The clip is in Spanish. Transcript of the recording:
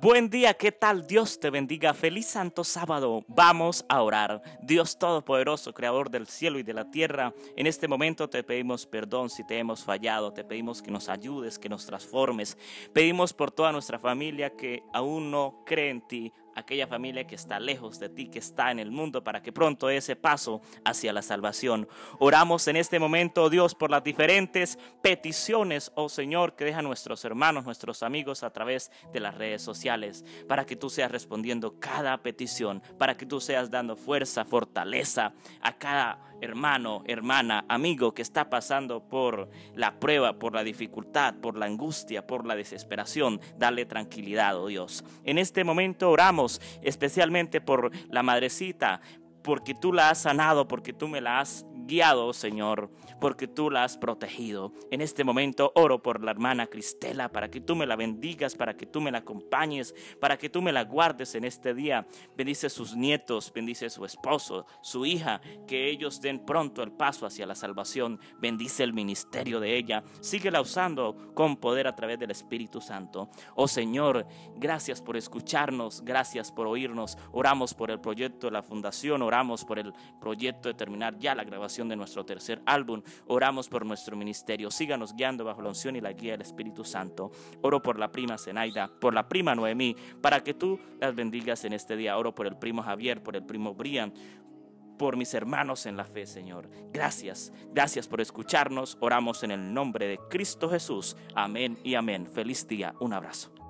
Buen día, ¿qué tal? Dios te bendiga. Feliz Santo Sábado. Vamos a orar. Dios Todopoderoso, Creador del cielo y de la tierra, en este momento te pedimos perdón si te hemos fallado. Te pedimos que nos ayudes, que nos transformes. Pedimos por toda nuestra familia que aún no cree en ti aquella familia que está lejos de ti, que está en el mundo, para que pronto ese paso hacia la salvación. Oramos en este momento, Dios, por las diferentes peticiones, oh Señor, que dejan nuestros hermanos, nuestros amigos a través de las redes sociales, para que tú seas respondiendo cada petición, para que tú seas dando fuerza, fortaleza a cada hermano, hermana, amigo que está pasando por la prueba, por la dificultad, por la angustia, por la desesperación. Dale tranquilidad, oh Dios. En este momento oramos especialmente por la madrecita, porque tú la has sanado, porque tú me la has Señor, porque tú la has protegido. En este momento oro por la hermana Cristela, para que tú me la bendigas, para que tú me la acompañes, para que tú me la guardes en este día. Bendice sus nietos, bendice su esposo, su hija, que ellos den pronto el paso hacia la salvación. Bendice el ministerio de ella. Síguela usando con poder a través del Espíritu Santo. Oh Señor, gracias por escucharnos, gracias por oírnos. Oramos por el proyecto de la fundación, oramos por el proyecto de terminar ya la de nuestro tercer álbum. Oramos por nuestro ministerio. Síganos guiando bajo la unción y la guía del Espíritu Santo. Oro por la prima Zenaida, por la prima Noemí, para que tú las bendigas en este día. Oro por el primo Javier, por el primo Brian, por mis hermanos en la fe, Señor. Gracias, gracias por escucharnos. Oramos en el nombre de Cristo Jesús. Amén y amén. Feliz día. Un abrazo.